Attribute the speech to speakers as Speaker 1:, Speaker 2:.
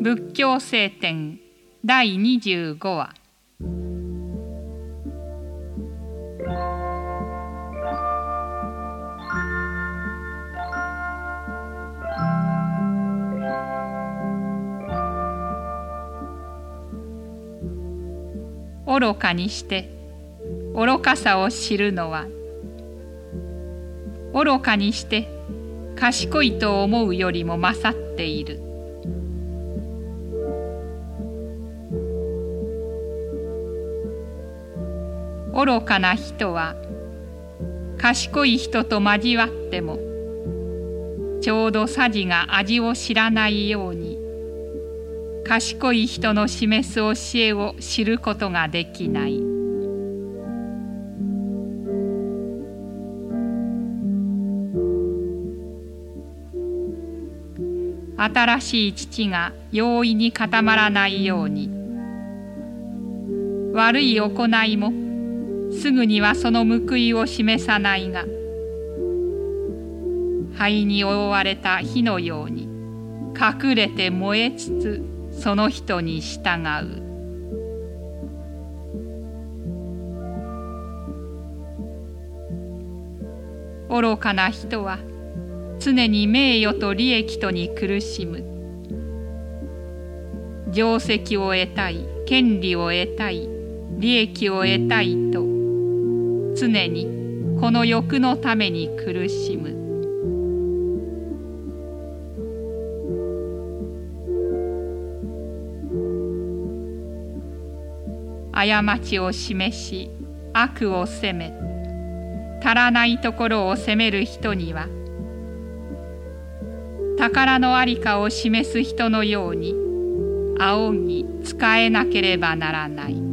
Speaker 1: 仏教聖典第25話。愚かにして愚かさを知るのは愚かにして賢いと思うよりも勝っている愚かな人は賢い人と交わってもちょうどさじが味を知らないように賢い人の示す教えを知ることができない。新しい父が容易に固まらないように悪い行いもすぐにはその報いを示さないが灰に覆われた火のように隠れて燃えつつその人に従う。愚かな人は常に名誉と利益とに苦しむ。定石を得たい権利を得たい利益を得たいと常にこの欲のために苦しむ。過ちを示し悪を責め足らないところを責める人には宝の在りかを示す人のように仰ぎ使えなければならない。